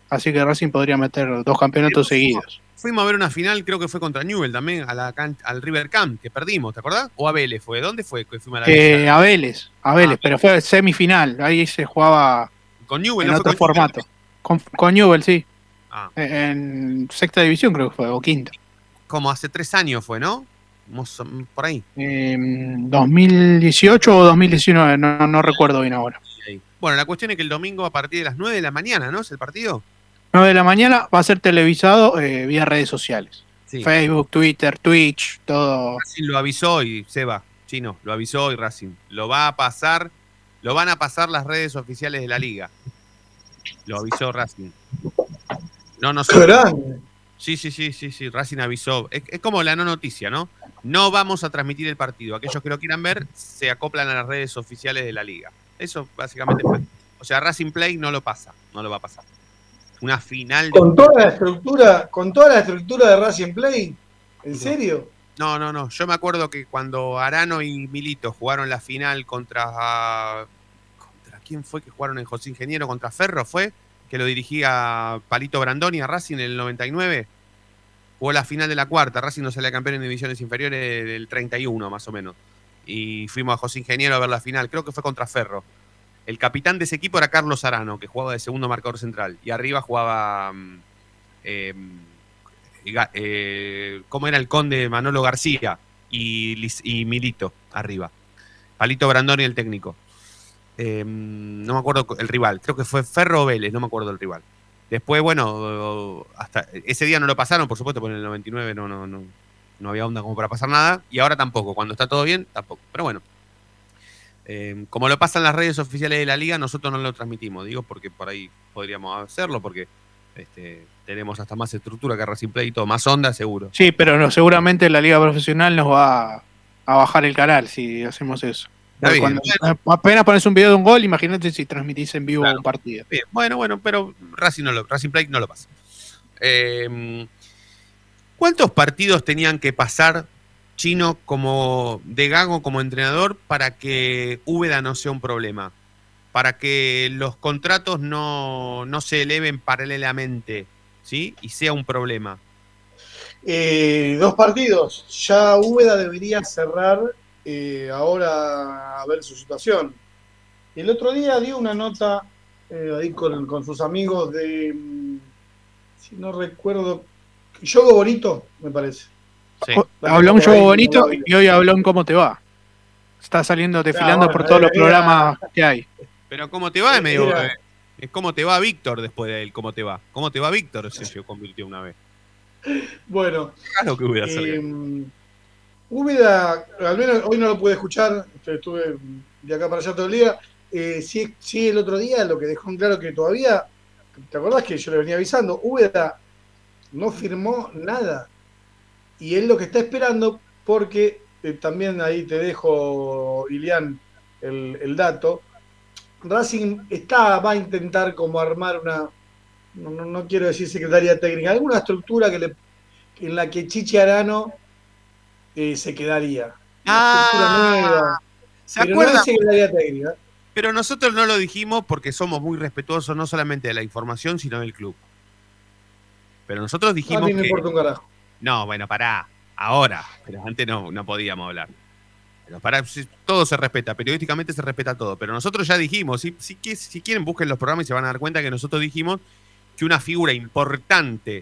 así que Racing podría meter dos campeonatos seguidos. Fuimos a ver una final, creo que fue contra Newell también, a la al River Camp, que perdimos, ¿te acordás? ¿O a Vélez fue? ¿Dónde fue que fuimos a la Eh, a Vélez, a Vélez, pero fue semifinal, ahí se jugaba Con Newell, en ¿no otro con formato. Con, con Newell, sí. Ah. En sexta división creo que fue, o quinta. Como hace tres años fue, ¿no? Mos- Por ahí. Eh, 2018 o 2019, no, no recuerdo bien ahora. Bueno, la cuestión es que el domingo a partir de las 9 de la mañana, ¿no? Es el partido. 9 de la mañana va a ser televisado eh, vía redes sociales. Sí. Facebook, Twitter, Twitch, todo. Racing lo avisó y Seba, chino, lo avisó y Racing. Lo va a pasar, lo van a pasar las redes oficiales de la liga. Lo avisó Racing. No, no. Sí, sí, sí, sí, sí, Racing avisó. Es, es como la no noticia, ¿no? No vamos a transmitir el partido. Aquellos que lo quieran ver se acoplan a las redes oficiales de la liga. Eso básicamente fue. O sea, Racing Play no lo pasa, no lo va a pasar. Una final de... Con toda la estructura, con toda la estructura de Racing Play, ¿en serio? No, no, no. Yo me acuerdo que cuando Arano y Milito jugaron la final contra. ¿Contra quién fue que jugaron en José Ingeniero? ¿Contra Ferro fue? Que lo dirigía Palito Brandoni a Racing en el 99. Jugó la final de la cuarta. Racing no salía campeón en divisiones inferiores del 31, más o menos. Y fuimos a José Ingeniero a ver la final. Creo que fue contra Ferro. El capitán de ese equipo era Carlos Arano, que jugaba de segundo marcador central. Y arriba jugaba. mm, eh, eh, ¿cómo era el conde Manolo García y, y Milito arriba. Palito Brandoni el técnico. Eh, no me acuerdo el rival, creo que fue Ferro o Vélez, no me acuerdo el rival. Después, bueno, hasta ese día no lo pasaron, por supuesto, porque en el 99 no, no, no, no había onda como para pasar nada, y ahora tampoco, cuando está todo bien, tampoco. Pero bueno, eh, como lo pasan las redes oficiales de la liga, nosotros no lo transmitimos, digo, porque por ahí podríamos hacerlo, porque este, tenemos hasta más estructura que Racing Play y todo, más onda seguro. Sí, pero no, seguramente la liga profesional nos va a bajar el canal si hacemos eso. Está bien, Cuando apenas pones un video de un gol, imagínate si transmitís en vivo un partido. Bien, bueno, bueno, pero Racing, no lo, Racing Play no lo pasa. Eh, ¿Cuántos partidos tenían que pasar Chino como de Gago como entrenador para que Úbeda no sea un problema? Para que los contratos no, no se eleven paralelamente, ¿sí? Y sea un problema. Eh, dos partidos. Ya Úbeda debería cerrar eh, ahora a ver su situación. El otro día dio una nota eh, ahí con, con sus amigos de, mm, si no recuerdo, Yogo Bonito, me parece. Habló un show bonito y hoy habló en cómo te va. Está saliendo desfilando bueno, por todos los era- programas que hay. Pero ¿cómo te va? Es medio, Era- eh, es cómo te va Víctor después de él, ¿cómo te va? ¿Cómo te va Víctor? Se convirtió una vez. Bueno, Claro que Úbeda salga. Eh, Úbeda, al menos hoy no lo pude escuchar, estuve de acá para allá todo el día. Eh, sí, sí, el otro día lo que dejó en claro que todavía, ¿te acordás que yo le venía avisando? Úbeda no firmó nada. Y él lo que está esperando, porque eh, también ahí te dejo, Ilian, el, dato. Racing está, va a intentar como armar una, no- no quiero decir secretaría técnica, alguna estructura que le, en la que Chichi Arano eh, se quedaría. Nueva. ¿Se pero no secretaría técnica. Pero nosotros no lo dijimos porque somos muy respetuosos no solamente de la información, sino del club. Pero nosotros A dijimos mí me que... importa un carajo. No, bueno, pará. Ahora. Pero antes no, no podíamos hablar. Pero si- todo se respeta. Periodísticamente se respeta todo. Pero nosotros ya dijimos, si, si quieren busquen los programas y se van a dar cuenta que nosotros dijimos que una figura importante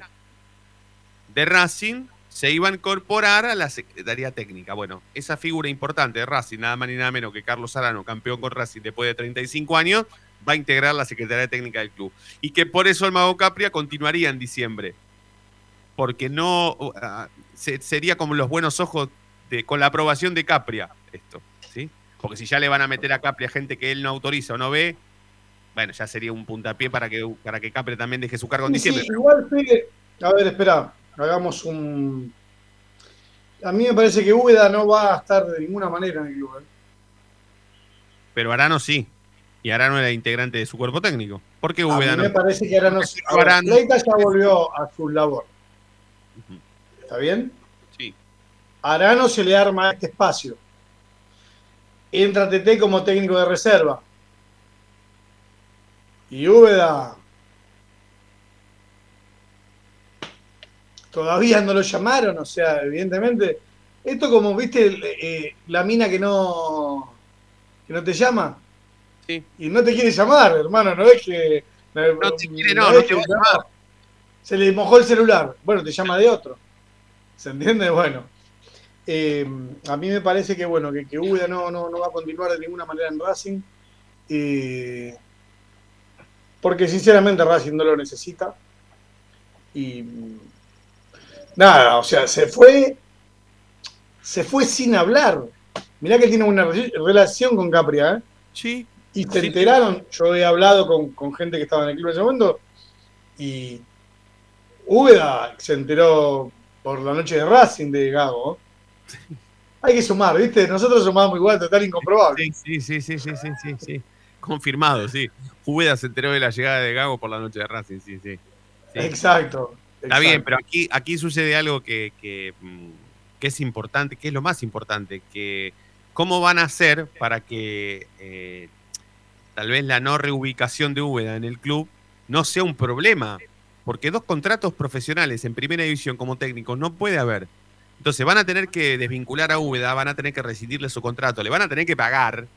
de Racing se iba a incorporar a la Secretaría Técnica. Bueno, esa figura importante de Racing, nada más ni nada menos que Carlos Arano, campeón con Racing después de 35 años, va a integrar la Secretaría Técnica del club. Y que por eso el Mago Capria continuaría en diciembre. Porque no se- sería como los buenos ojos de, con la aprobación de Capria esto, ¿sí? Porque si ya le van a meter a Capria gente que él no autoriza o no ve, bueno, ya sería un puntapié para que, para que Capria también deje su cargo en sí, diciembre. igual, Fede, a ver, espera, hagamos un. A mí me parece que Úbeda no va a estar de ninguna manera en el club. ¿eh? Pero Arano sí. Y Arano era integrante de su cuerpo técnico. ¿Por qué A Úbeda mí no? me parece que Arano. A Arano- Leita ya volvió a su labor. ¿Está bien? Sí. Arano se le arma este espacio. Entra TT como técnico de reserva. Y Úbeda. Todavía no lo llamaron, o sea, evidentemente. Esto como, viste, eh, la mina que no, que no te llama. Sí. Y no te quiere llamar, hermano, no es que... No te quiere, no, no te va a llamar. Se le mojó el celular. Bueno, te llama de otro. ¿Se entiende? Bueno. eh, a mí me parece que bueno, que, que Úbeda no, no, no va a continuar de ninguna manera en Racing. eh, porque sinceramente Racing no lo necesita. Y nada, o sea, se fue. Se fue sin hablar. Mirá que tiene una re- relación con Capria, ¿eh? Sí. Y se Sí. enteraron, yo he hablado con, con gente que estaba en el club en ese momento, y Úbeda se enteró por la noche de Racing de Gago. [laughs] Hay que sumar, ¿viste? Nosotros sumamos igual, total incomprobable. Sí, sí, sí, sí, sí, sí, sí, sí. Confirmado, sí. Júbeda se enteró de la llegada de Gago por la noche de Racing, sí, sí. Sí. Exacto. Está bien, pero aquí, aquí sucede algo que, que, mm, que es importante, que es lo más importante, que cómo van a hacer para que eh, tal vez la no reubicación de Úbeda en el club no sea un problema, porque dos contratos profesionales en primera división como técnicos no puede haber. Entonces van a tener que desvincular a Úbeda, van a tener que rescindirle su contrato, le van a tener que pagar.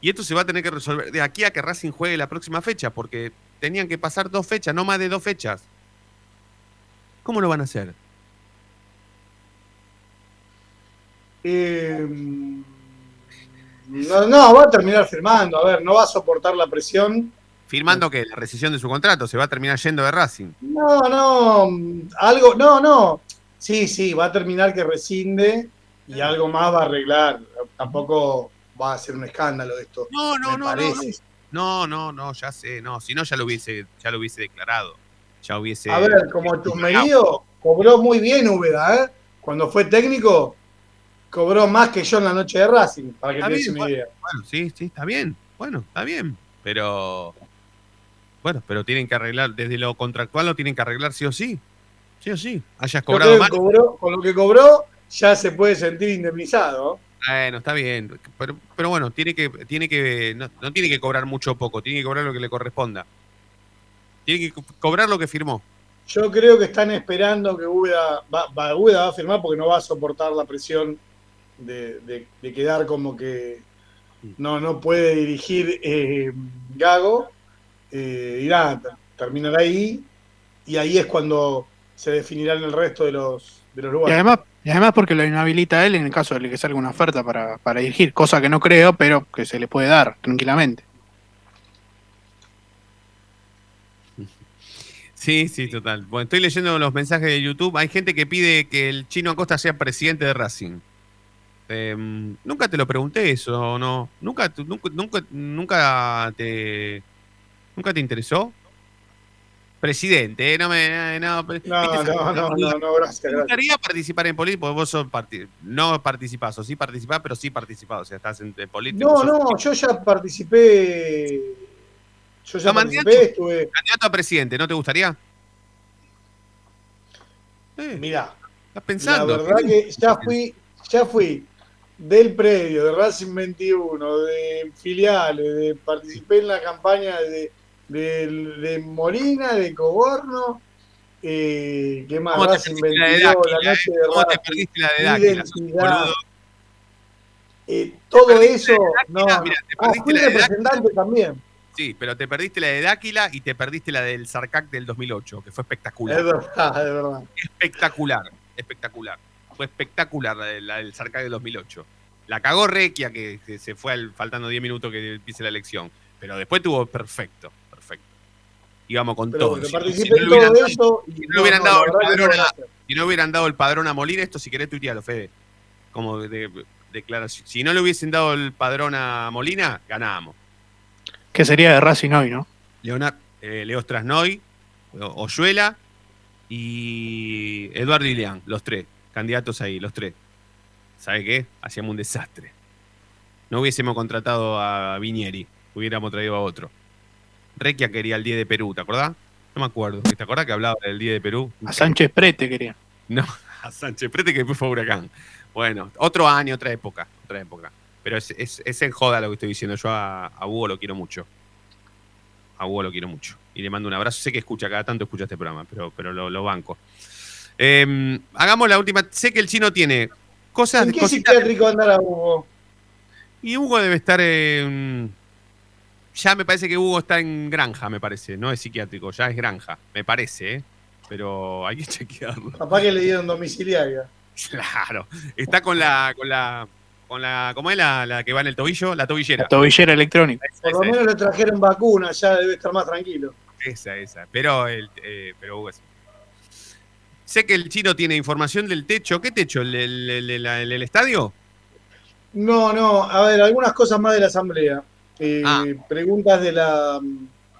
Y esto se va a tener que resolver de aquí a que Racing juegue la próxima fecha, porque tenían que pasar dos fechas, no más de dos fechas. ¿Cómo lo van a hacer? Eh, no, no, va a terminar firmando. A ver, no va a soportar la presión. Firmando que la rescisión de su contrato se va a terminar yendo de Racing. No, no, algo, no, no. Sí, sí, va a terminar que rescinde y algo más va a arreglar. Tampoco va a ser un escándalo esto. No, no, me no, parece. no, no, no, no, ya sé, no, si no ya lo hubiese, ya lo hubiese declarado. Ya hubiese. A ver, como Chusmerío cobró muy bien Úbeda, ¿eh? Cuando fue técnico, cobró más que yo en la noche de Racing, para que Está te des bien, una idea. Bueno, sí, sí, está bien. Bueno, está bien. Pero. Bueno, pero tienen que arreglar, desde lo contractual lo tienen que arreglar sí o sí. Sí o sí. Hayas cobrado más. con lo que cobró, ya se puede sentir indemnizado. Bueno, está bien. Pero, pero bueno, tiene que, tiene que, no, no tiene que cobrar mucho o poco, tiene que cobrar lo que le corresponda. Tiene que co- cobrar lo que firmó. Yo creo que están esperando que Úbeda va, va- Úbeda va a firmar porque no va a soportar la presión de, de- de quedar como que no, no puede dirigir eh, Gago. eh, y nada, ter- terminará ahí. Y ahí es cuando se definirán el resto de los, de los Y lugares. además, y además porque lo inhabilita él en el caso de que salga una oferta para, para dirigir, cosa que no creo, pero que se le puede dar tranquilamente. Sí, sí, total. Bueno, estoy leyendo los mensajes de YouTube. Hay gente que pide que el chino Acosta sea presidente de Racing. Em, nunca te lo pregunté eso, ¿no? Nunca, nunca, nunca, nunca te, nunca te interesó. Presidente, ¿eh? no me, no, No, ¿viste? no, no, no, no, gracias, ¿Te gracias. gustaría participar en política? Porque vos sos parti- no participás, o sí participás, pero sí participás. O sea, estás en, en política. No, sos no, yo ya participé. Yo ya participé, candidato. estuve. candidato a presidente, ¿no te gustaría? Mirá, Estás pensando. La verdad que ya fui, ya fui del predio, de Racing 21, de filiales, de, participé en la campaña de, de, de Molina, de Coborno, eh, ¿qué más? ¿Cómo te Racing perdiste la de 22, Dáquila, la noche eh? de ¿Cómo te Racing, perdiste la de Dáquila? Identidad. Eh, todo eso, no, mira, te Ah, fui la representante también. Sí, pero te perdiste la de Dáquila y te perdiste la del Sarcac del 2008, que fue espectacular. Es verdad, es verdad. Espectacular, espectacular. Fue espectacular la, la del Sarcac del 2008. La cagó Requia, que, que se fue al- faltando 10 minutos que empiece la elección. Pero después tuvo perfecto, perfecto. Íbamos con Pero todo. Si- no hubieran todo dado- eso. y si no no, le hubieran no, dado la el padrón a, si no hubieran dado el padrón a Molina, esto si querés tuitearlo, Fede. Como de, de- declaración. Si no le hubiesen dado el padrón a Molina, ganábamos. Que sería de Racing hoy, ¿no? Leonard, eh, Leo Strasnoy, Oyuela y Eduardo Ilián, los tres, candidatos ahí, los tres. ¿Sabe qué? Hacíamos un desastre. No hubiésemos contratado a Vinieri, hubiéramos traído a otro. Requia quería el 10 de Perú, ¿te acordás? No me acuerdo. ¿Te acordás que hablaba del 10 de Perú? A Sánchez Prete quería. No, [laughs] a Sánchez Prete que después fue Huracán. Bueno, otro año, otra época, otra época. Pero es, es, es en joda lo que estoy diciendo. Yo a, a Hugo lo quiero mucho. A Hugo lo quiero mucho. Y le mando un abrazo. Sé que escucha, cada tanto escucha este programa, pero, pero lo, lo banco. Eh, hagamos la última. Sé que el chino tiene cosas ¿En de qué psiquiátrico andará Hugo? Y Hugo debe estar en. Ya me parece que Hugo está en granja, me parece. No es psiquiátrico, ya es granja. Me parece, ¿eh? Pero hay que [laughs] chequearlo. Capaz que le dieron domiciliaria. Claro. Está con la. con la. Con la. ¿Cómo es la, la que va en el tobillo? La tobillera. La tobillera electrónica. Por lo menos le trajeron vacuna, ya debe estar más tranquilo. Esa, esa. Pero el, eh, pero Sé que el chino tiene información del techo. ¿Qué techo? ¿El, el- el- el- el- el estadio? No, no, a ver, algunas cosas más de la asamblea. Eh, Ah. Preguntas de la,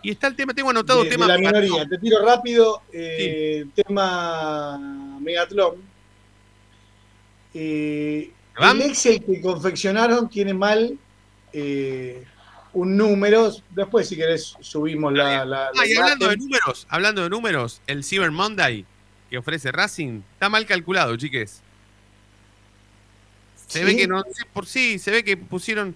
Y está el tema, tengo anotado de, de tema. la minoría. Te tiro rápido. eh, Tema Megatlón. Eh. El Excel que confeccionaron tiene mal eh, un número. Después, si querés, subimos la. la- la Ah, y hablando de números, hablando de números, el Cyber Monday que ofrece Racing está mal calculado, chiques. Se ¿Sí? ve que no sé por sí, se ve que pusieron.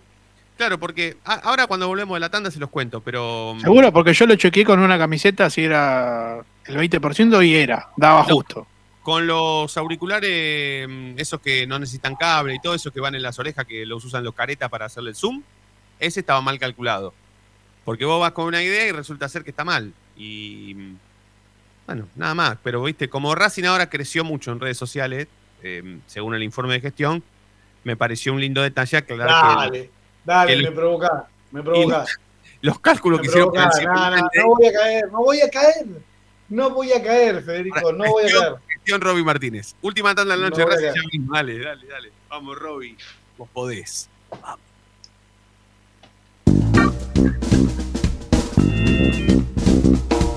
Claro, porque a- ahora cuando volvemos de la tanda se los cuento, pero. mm, Seguro, porque yo lo chequeé con una camiseta si era el 20% y era, daba No. justo. Con los auriculares, mm, esos que no necesitan cable y todo eso que van en las orejas, que los usan los caretas para hacerle el zoom, ese estaba mal calculado. Porque vos vas con una idea y resulta ser que está mal. Y mm, bueno, nada más. Pero viste, como Racing ahora creció mucho en redes sociales, eh, según el informe de gestión, me pareció un lindo detalle aclarar que el- Dale, dale, que el- me provocás. Me provocás. [laughs] los cálculos Me que hicieron provocás. No voy a caer, no voy a caer. No voy a caer, Federico, no voy a caer. Gestión Roby Martínez. Última tanda de la noche No Racing ya mismo. Dale, dale, dale. Vamos, Roby. Vos podés.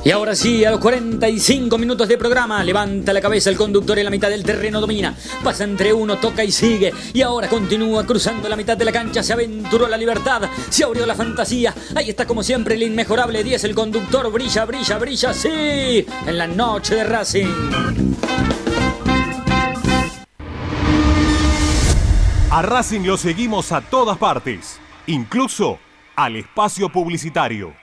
Y ahora sí, a los 45 minutos de programa, levanta la cabeza el conductor en la mitad del terreno, domina, pasa entre uno, toca y sigue. Y ahora continúa cruzando la mitad de la cancha, se aventuró la libertad, se abrió la fantasía. Ahí está como siempre el inmejorable 10, el conductor brilla, brilla, brilla, sí, en la noche de Racing. A Racing lo seguimos a todas partes, incluso al espacio publicitario.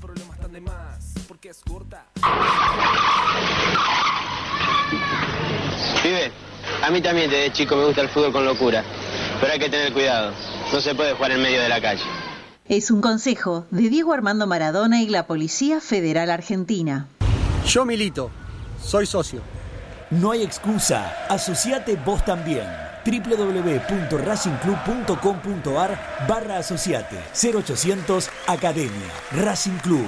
Pibe, a mí también desde chico me gusta el fútbol con locura, pero hay que tener cuidado. No se puede jugar en medio de la calle. Es un consejo de Diego Armando Maradona y la Policía Federal Argentina. Yo milito, soy socio. No hay excusa, asociate vos también. www.racingclub.com.ar barra asociate 0800 Academia Racing Club,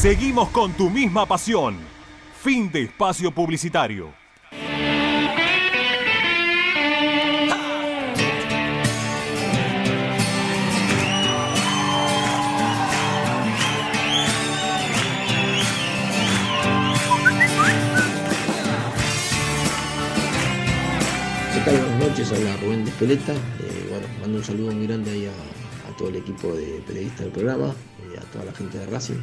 Seguimos con tu misma pasión. Fin de espacio publicitario. Buenas noches, habla Rubén de Espeleta. Eh, bueno, mando un saludo muy grande ahí a, a todo el equipo de periodistas del programa, y a toda la gente de Racing.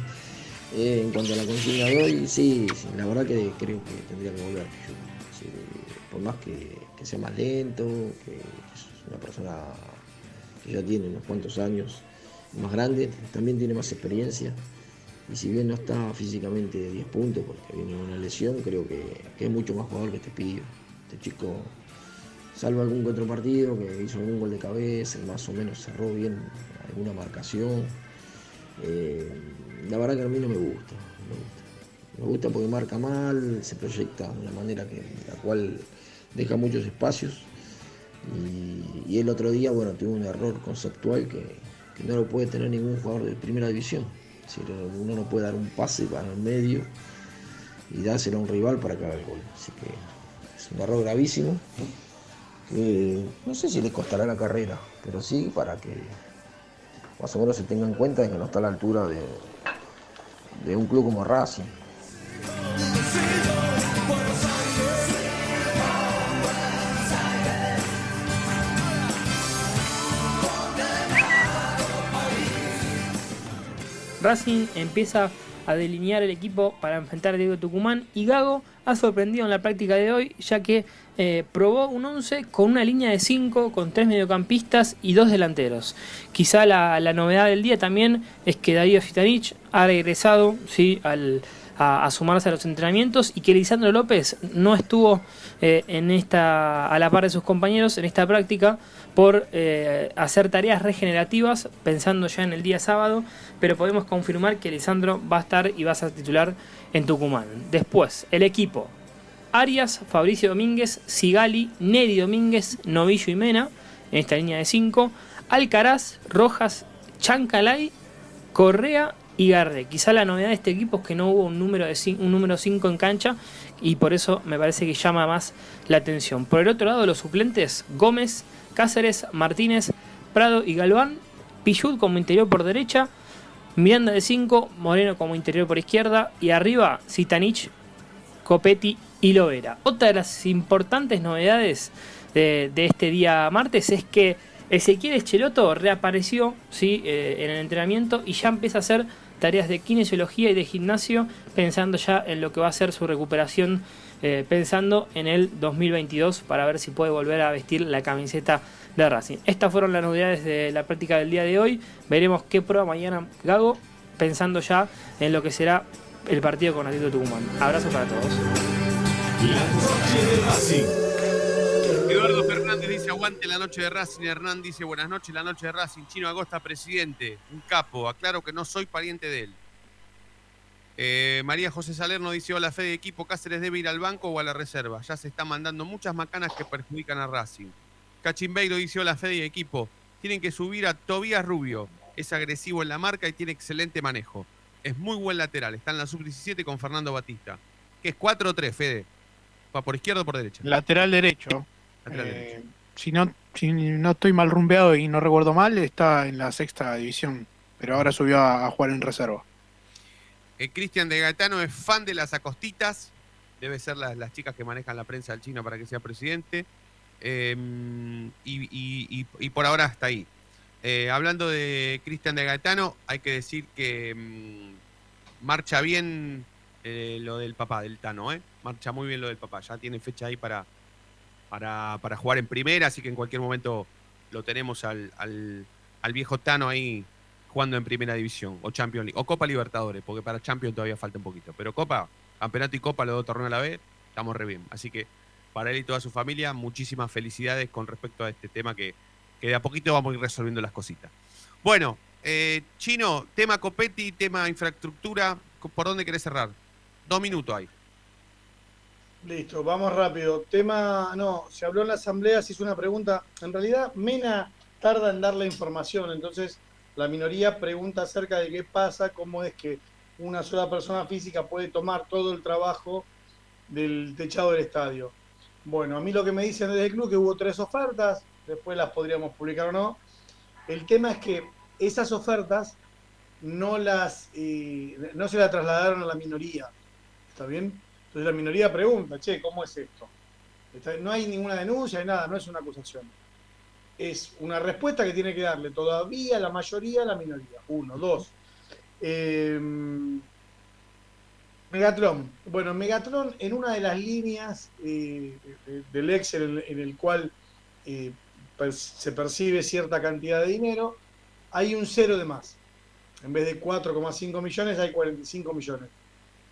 Eh, en cuanto a la consigna de hoy, sí, sí, la verdad que creo que tendría que volver. Por más que, sea más lento, que es una persona que ya tiene unos cuantos años más grande, también tiene más experiencia. Y si bien no está físicamente de 10 puntos porque viene una lesión, creo que, es mucho más jugador que este pibe. Este chico salvo algún otro partido que hizo algún gol de cabeza, más o menos cerró bien alguna marcación. Eh, la verdad que a mí no me gusta, me gusta. Me gusta porque marca mal, se proyecta de una manera que, la cual deja muchos espacios. Y, el otro día, bueno, tuvo un error conceptual que, no lo puede tener ningún jugador de primera división. Decir, uno no puede dar un pase para el medio y dárselo a un rival para que haga el gol. Así que es un error gravísimo no sé si le costará la carrera, pero sí para que más o menos se tenga en cuenta de que no está a la altura de, de un club como Racing. Racing empieza a delinear el equipo para enfrentar a Diego Tucumán y Gago ha sorprendido en la práctica de hoy ya que eh, probó un 11 con una línea de 5, con tres mediocampistas y dos delanteros. Quizá la, la novedad del día también es que Darío Fitanich ha regresado ¿sí? al, a, sumarse a los entrenamientos y que Lisandro López no estuvo eh, en esta, a la par de sus compañeros en esta práctica por eh, hacer tareas regenerativas pensando ya en el día sábado, pero podemos confirmar que Lisandro va a estar y va a ser titular en Tucumán. Después, el equipo. Arias, Fabricio Domínguez, Sigali, Neri Domínguez, Novillo y Mena, en esta línea de 5. Alcaraz, Rojas, Chancalay, Correa y Garde. Quizá la novedad de este equipo es que no hubo un número de cin- un número 5 en cancha y por eso me parece que llama más la atención. Por el otro lado, los suplentes, Gómez, Cáceres, Martínez, Prado y Galván, Pichud como interior por derecha, Miranda de 5, Moreno como interior por izquierda y arriba Zitanich, Copetti y Lovera. Otra de las importantes novedades de, este día martes es que Ezequiel Echeloto reapareció ¿sí? eh, en el entrenamiento y ya empieza a hacer tareas de kinesiología y de gimnasio pensando ya en lo que va a ser su recuperación, eh, pensando en el 2022 para ver si puede volver a vestir la camiseta de Racing. Estas fueron las novedades de la práctica del día de hoy. Veremos qué prueba mañana Gago, pensando ya en lo que será el partido con Atlético Tucumán. Abrazo para todos. Dice aguante la noche de Racing. Hernán dice buenas noches, la noche de Racing. Chino Agosta, presidente, un capo. Aclaro que no soy pariente de él. Eh, María José Salerno dice hola Fede equipo Cáceres debe ir al banco o a la reserva. Ya se están mandando muchas macanas que perjudican a Racing. Cachimbeiro dice hola Fede y equipo. Tienen que subir a Tobías Rubio. Es agresivo en la marca y tiene excelente manejo. Es muy buen lateral. Está en la sub-17 con Fernando Batista. Que es 4 o 3, Fede. ¿Va por izquierda o por derecha? Lateral derecho. Lateral Eh, derecho. Si, no, si no estoy mal rumbeado y no recuerdo mal, está en la sexta división. Pero ahora subió a, jugar en reserva. Eh, Cristian de Gaetano es fan de las acostitas. Debe ser las, las chicas que manejan la prensa del chino para que sea presidente. Eh, y, y- y- y por ahora hasta ahí. Eh, hablando de Cristian de Gaetano, hay que decir que mm, marcha bien eh, lo del papá, del Tano, ¿eh? Marcha muy bien lo del papá. Ya tiene fecha ahí para, para, para jugar en primera, así que en cualquier momento lo tenemos al, al, al viejo Tano ahí jugando en primera división, o Champions League, o Copa Libertadores, porque para Champions todavía falta un poquito. Pero Copa, Campeonato y Copa, los dos torneos a la vez, estamos re bien. Así que para él y toda su familia. Muchísimas felicidades con respecto a este tema que, que de a poquito vamos a ir resolviendo las cositas. Bueno, eh, Chino, tema Copetti, tema infraestructura, ¿por dónde querés cerrar? Dos minutos ahí. Listo, vamos rápido. Tema, no, se habló en la asamblea, se hizo una pregunta. En realidad, Mena tarda en dar la información, entonces la minoría pregunta acerca de qué pasa, cómo es que una sola persona física puede tomar todo el trabajo del techado del estadio. Bueno, a mí lo que me dicen desde el club que hubo tres ofertas, después las podríamos publicar o no. El tema es que esas ofertas no las eh, no se las trasladaron a la minoría. ¿Está bien? Entonces la minoría pregunta, che, ¿cómo es esto? No hay ninguna denuncia, ni nada, no es una acusación. Es una respuesta que tiene que darle todavía la mayoría a la minoría. Uno, dos. Eh, Megatron. Bueno, Megatron en una de las líneas eh, del Excel en, el cual eh, se percibe cierta cantidad de dinero, hay un cero de más. En vez de 4,5 millones hay 45 millones.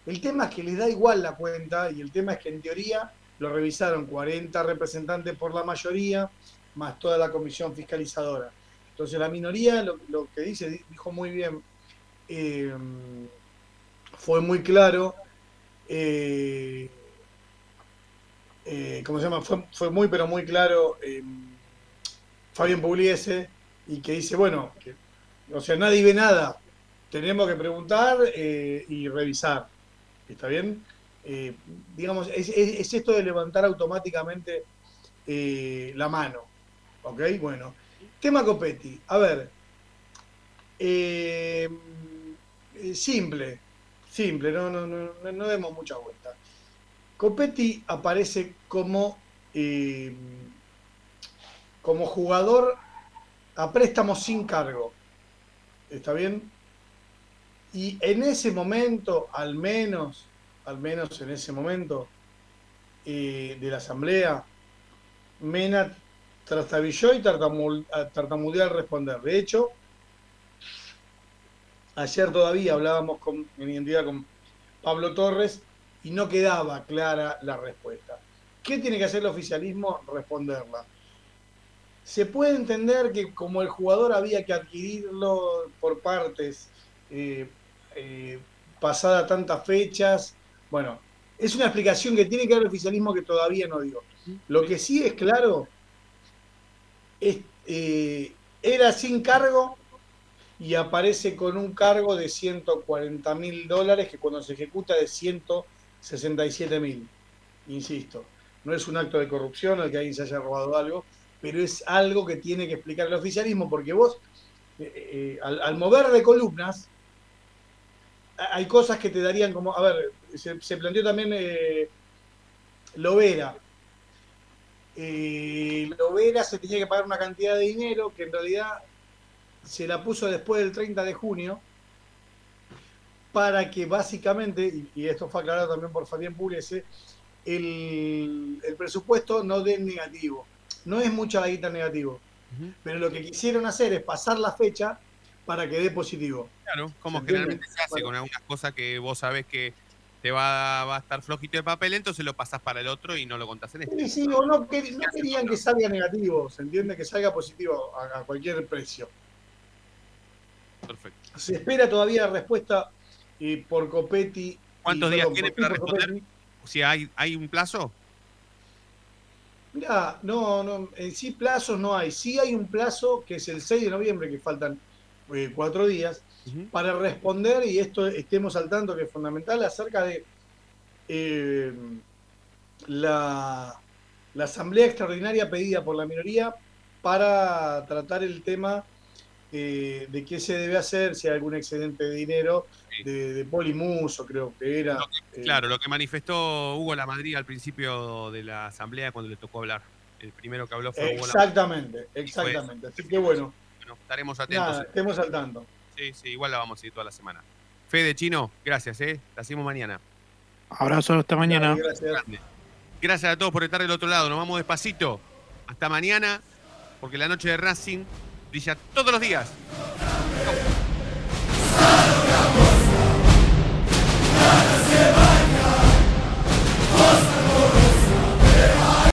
El tema es que les da igual la cuenta y el tema es que en teoría lo revisaron 40 representantes por la mayoría, más toda la comisión fiscalizadora. Entonces la minoría lo, que dice, dijo muy bien, eh, fue muy claro, eh, eh, ¿cómo se llama? Fue, muy pero muy claro Fabián Pugliese y que dice, bueno, o sea, nadie ve nada, tenemos que preguntar y revisar. ¿Está bien? Eh, digamos, es, esto de levantar automáticamente eh, la mano. ¿Ok? Bueno. Tema Copetti. A ver. Eh, simple. Simple, no, no, no, no demos mucha vuelta. Copetti aparece como, como jugador a préstamo sin cargo. ¿Está bien? Y en ese momento, al menos, al menos en ese momento eh, de la asamblea, Mena trastabilló y tartamudeó al responder. De hecho, ayer todavía hablábamos con, en identidad con Pablo Torres y no quedaba clara la respuesta. ¿Qué tiene que hacer el oficialismo? Responderla. Se puede entender que como el jugador había que adquirirlo por partes, eh, eh, pasada tantas fechas. Bueno, es una explicación que tiene que dar el oficialismo que todavía no dio. Lo que sí es claro, es, eh, era sin cargo y aparece con un cargo de 140 mil dólares que cuando se ejecuta de 167 mil. Insisto, no es un acto de corrupción al que alguien se haya robado algo, pero es algo que tiene que explicar el oficialismo, porque vos, eh, al mover de columnas, hay cosas que te darían como, a ver, se, planteó también eh, Lovera. Eh, Lovera se tenía que pagar una cantidad de dinero que en realidad se la puso después del 30 de junio para que básicamente, y, esto fue aclarado también por Fabián Pugliese, el, el, presupuesto no dé negativo. No es mucha la guita negativo. Pero lo que quisieron hacer es pasar la fecha para que dé positivo. Claro, como generalmente se hace con algunas cosas que vos sabés que te va, a estar flojito el papel, entonces lo pasás para el otro y no lo contás en este. Sí, sí, no, querían que salga negativo, se entiende que salga positivo a, cualquier precio. Perfecto. Se espera todavía respuesta eh, por Copetti. ¿Cuántos días tiene para responder? Si hay, hay un plazo. Mira, no, no, en sí plazos no hay. Sí hay un plazo que es el 6 de noviembre, que faltan eh, cuatro días, para responder, y esto estemos al tanto que es fundamental, acerca de eh, la, la, asamblea extraordinaria pedida por la minoría para tratar el tema eh, de qué se debe hacer, si hay algún excedente de dinero de, Polimuso, creo que era. claro, lo que manifestó Hugo La Madrid al principio de la asamblea cuando le tocó hablar. El primero que habló fue Hugo Exactamente, exactamente. Así que bueno estaremos atentos. estemos al tanto. Sí, sí, igual la vamos a ir toda la semana. Fede Chino, gracias, ¿eh? La hacemos mañana. Abrazo, hasta mañana. Gracias. gracias a todos por estar del otro lado. Nos vamos despacito. Hasta mañana, porque la noche de Racing brilla todos los días.